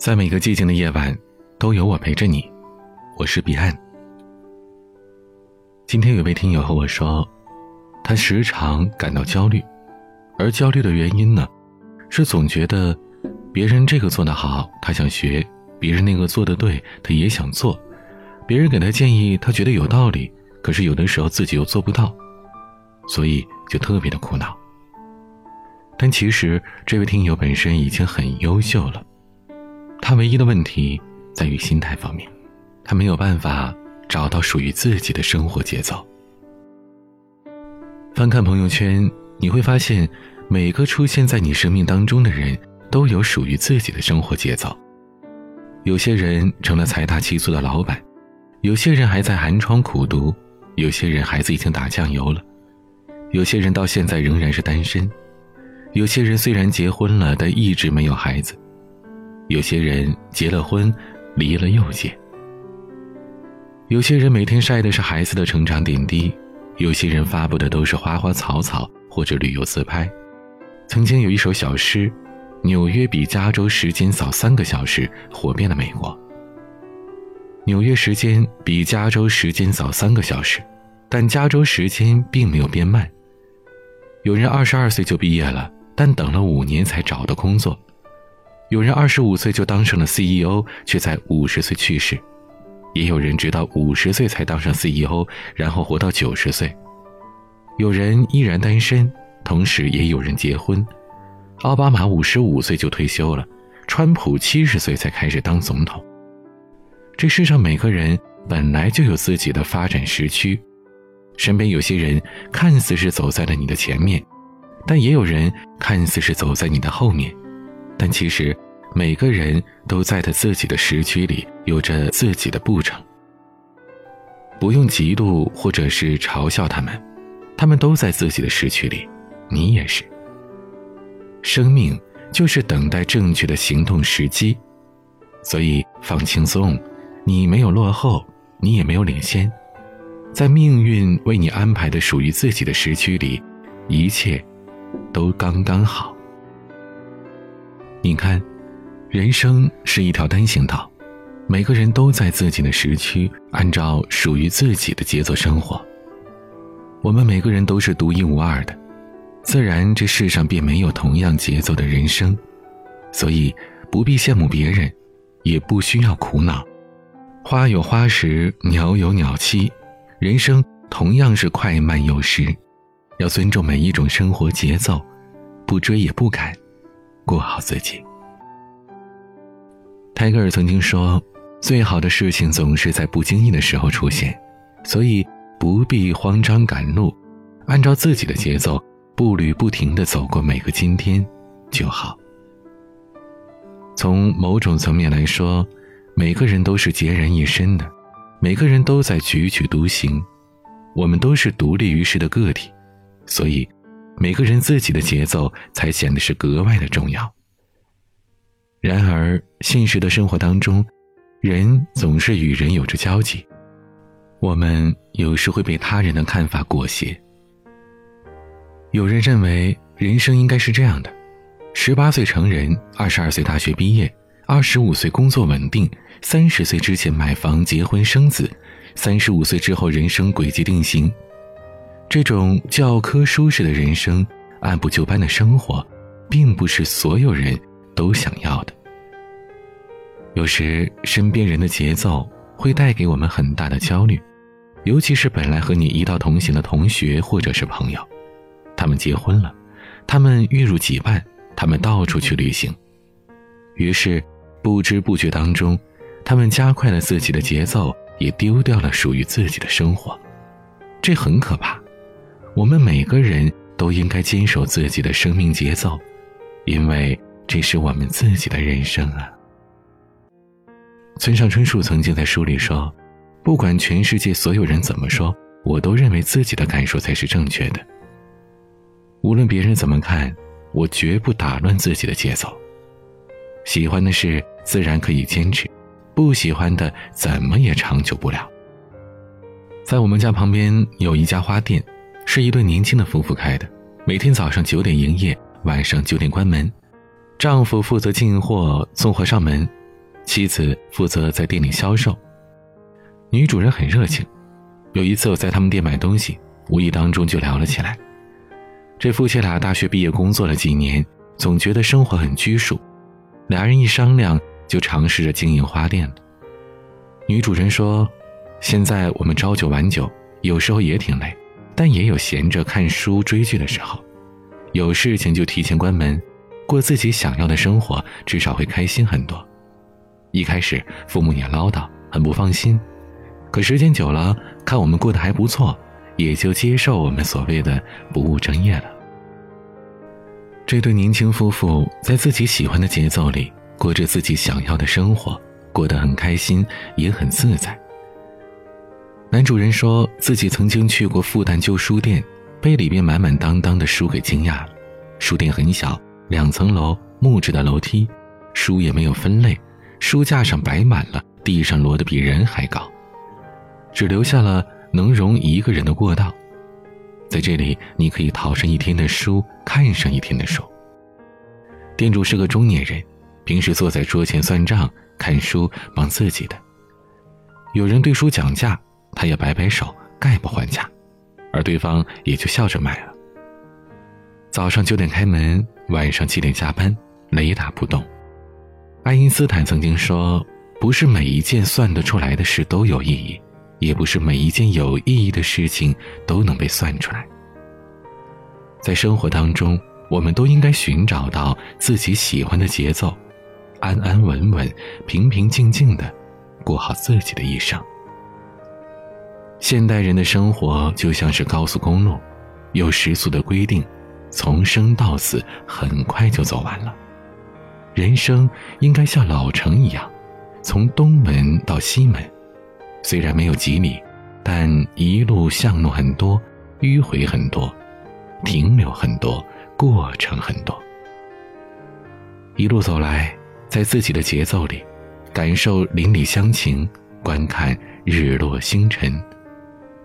在每个寂静的夜晚，都有我陪着你。我是彼岸。今天有位听友和我说，他时常感到焦虑，而焦虑的原因呢，是总觉得别人这个做得好，他想学；别人那个做得对，他也想做；别人给他建议，他觉得有道理，可是有的时候自己又做不到，所以就特别的苦恼。但其实这位听友本身已经很优秀了。他唯一的问题在于心态方面，他没有办法找到属于自己的生活节奏。翻看朋友圈，你会发现，每个出现在你生命当中的人都有属于自己的生活节奏。有些人成了财大气粗的老板，有些人还在寒窗苦读，有些人孩子已经打酱油了，有些人到现在仍然是单身，有些人虽然结婚了，但一直没有孩子。有些人结了婚，离了又结；有些人每天晒的是孩子的成长点滴；有些人发布的都是花花草草或者旅游自拍。曾经有一首小诗：“纽约比加州时间早三个小时”，火遍了美国。纽约时间比加州时间早三个小时，但加州时间并没有变慢。有人二十二岁就毕业了，但等了五年才找到工作。有人二十五岁就当上了 CEO，却在五十岁去世；也有人直到五十岁才当上 CEO，然后活到九十岁。有人依然单身，同时也有人结婚。奥巴马五十五岁就退休了，川普七十岁才开始当总统。这世上每个人本来就有自己的发展时区，身边有些人看似是走在了你的前面，但也有人看似是走在你的后面。但其实，每个人都在他自己的时区里有着自己的步程。不用嫉妒或者是嘲笑他们，他们都在自己的时区里，你也是。生命就是等待正确的行动时机，所以放轻松，你没有落后，你也没有领先，在命运为你安排的属于自己的时区里，一切都刚刚好。你看，人生是一条单行道，每个人都在自己的时区，按照属于自己的节奏生活。我们每个人都是独一无二的，自然这世上便没有同样节奏的人生，所以不必羡慕别人，也不需要苦恼。花有花时，鸟有鸟栖，人生同样是快慢有时，要尊重每一种生活节奏，不追也不赶。过好自己。泰戈尔曾经说：“最好的事情总是在不经意的时候出现，所以不必慌张赶路，按照自己的节奏，步履不停的走过每个今天就好。”从某种层面来说，每个人都是孑然一身的，每个人都在踽踽独行，我们都是独立于世的个体，所以。每个人自己的节奏才显得是格外的重要。然而，现实的生活当中，人总是与人有着交集，我们有时会被他人的看法裹挟。有人认为人生应该是这样的：十八岁成人，二十二岁大学毕业，二十五岁工作稳定，三十岁之前买房、结婚、生子，三十五岁之后人生轨迹定型。这种教科书式的人生，按部就班的生活，并不是所有人都想要的。有时，身边人的节奏会带给我们很大的焦虑，尤其是本来和你一道同行的同学或者是朋友，他们结婚了，他们月入几万，他们到处去旅行，于是不知不觉当中，他们加快了自己的节奏，也丢掉了属于自己的生活，这很可怕。我们每个人都应该坚守自己的生命节奏，因为这是我们自己的人生啊。村上春树曾经在书里说：“不管全世界所有人怎么说，我都认为自己的感受才是正确的。无论别人怎么看，我绝不打乱自己的节奏。喜欢的事自然可以坚持，不喜欢的怎么也长久不了。”在我们家旁边有一家花店。是一对年轻的夫妇开的，每天早上九点营业，晚上九点关门。丈夫负责进货，送货上门，妻子负责在店里销售。女主人很热情，有一次我在他们店买东西，无意当中就聊了起来。这夫妻俩大学毕业，工作了几年，总觉得生活很拘束，俩人一商量，就尝试着经营花店了。女主人说：“现在我们朝九晚九，有时候也挺累，但也有闲着看书追剧的时候。有事情就提前关门，过自己想要的生活，至少会开心很多。一开始父母也唠叨，很不放心，可时间久了，看我们过得还不错，也就接受我们所谓的不务正业了。这对年轻夫妇在自己喜欢的节奏里，过着自己想要的生活。”过得很开心，也很自在。男主人说自己曾经去过复旦旧书店，被里面满满当当的书给惊讶了。书店很小，两层楼，木质的楼梯，书也没有分类，书架上摆满了，地上摞得比人还高，只留下了能容一个人的过道。在这里，你可以淘上一天的书，看上一天的书。店主是个中年人，平时坐在桌前算账。看书忙自己的，有人对书讲价，他也摆摆手，概不还价，而对方也就笑着买了。早上九点开门，晚上七点下班，雷打不动。爱因斯坦曾经说：“不是每一件算得出来的事都有意义，也不是每一件有意义的事情都能被算出来。”在生活当中，我们都应该寻找到自己喜欢的节奏。安安稳稳、平平静静的过好自己的一生。现代人的生活就像是高速公路，有时速的规定，从生到死很快就走完了。人生应该像老城一样，从东门到西门，虽然没有几里，但一路巷路很多，迂回很多，停留很多，过程很多。一路走来。在自己的节奏里，感受邻里乡情，观看日落星辰。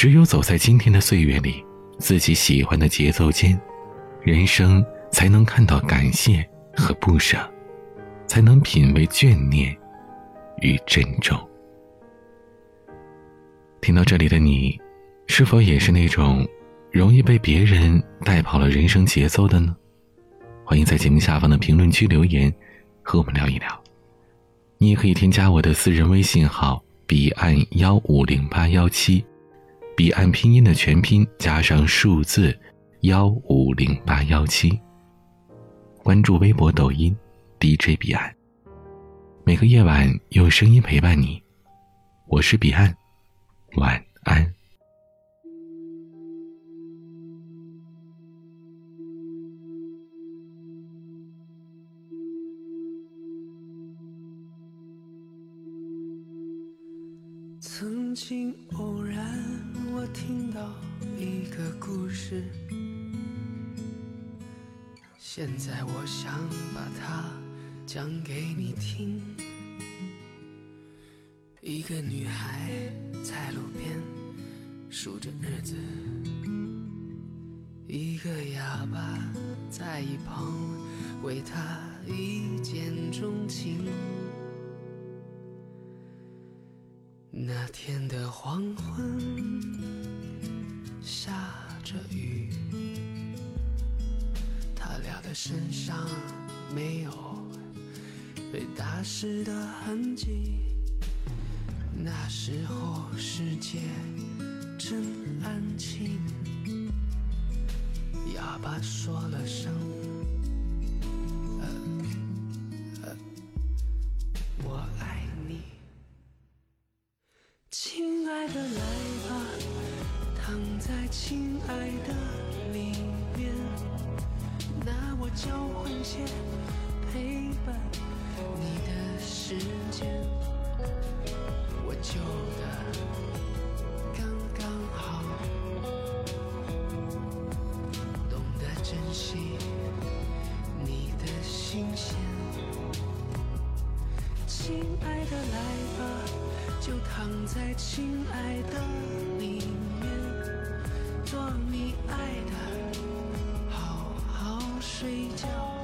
只有走在今天的岁月里，自己喜欢的节奏间，人生才能看到感谢和不舍，才能品味眷念与珍重。听到这里的你，是否也是那种容易被别人带跑了人生节奏的呢？欢迎在节目下方的评论区留言。和我们聊一聊，你也可以添加我的私人微信号彼岸幺五零八幺七，彼岸拼音的全拼加上数字幺五零八幺七。关注微博、抖音 DJ 彼岸，每个夜晚有声音陪伴你，我是彼岸，晚安。曾经偶然，我听到一个故事，现在我想把它讲给你听。一个女孩在路边数着日子，一个哑巴在一旁为她一见钟情。那天的黄昏，下着雨，他俩的身上没有被打湿的痕迹。那时候世界真安静，哑巴说了声。亲爱的里面，拿我交换些陪伴你的时间，我就的刚刚好，懂得珍惜你的新鲜。亲爱的来吧，就躺在亲爱的里面。做你爱的，好好睡觉。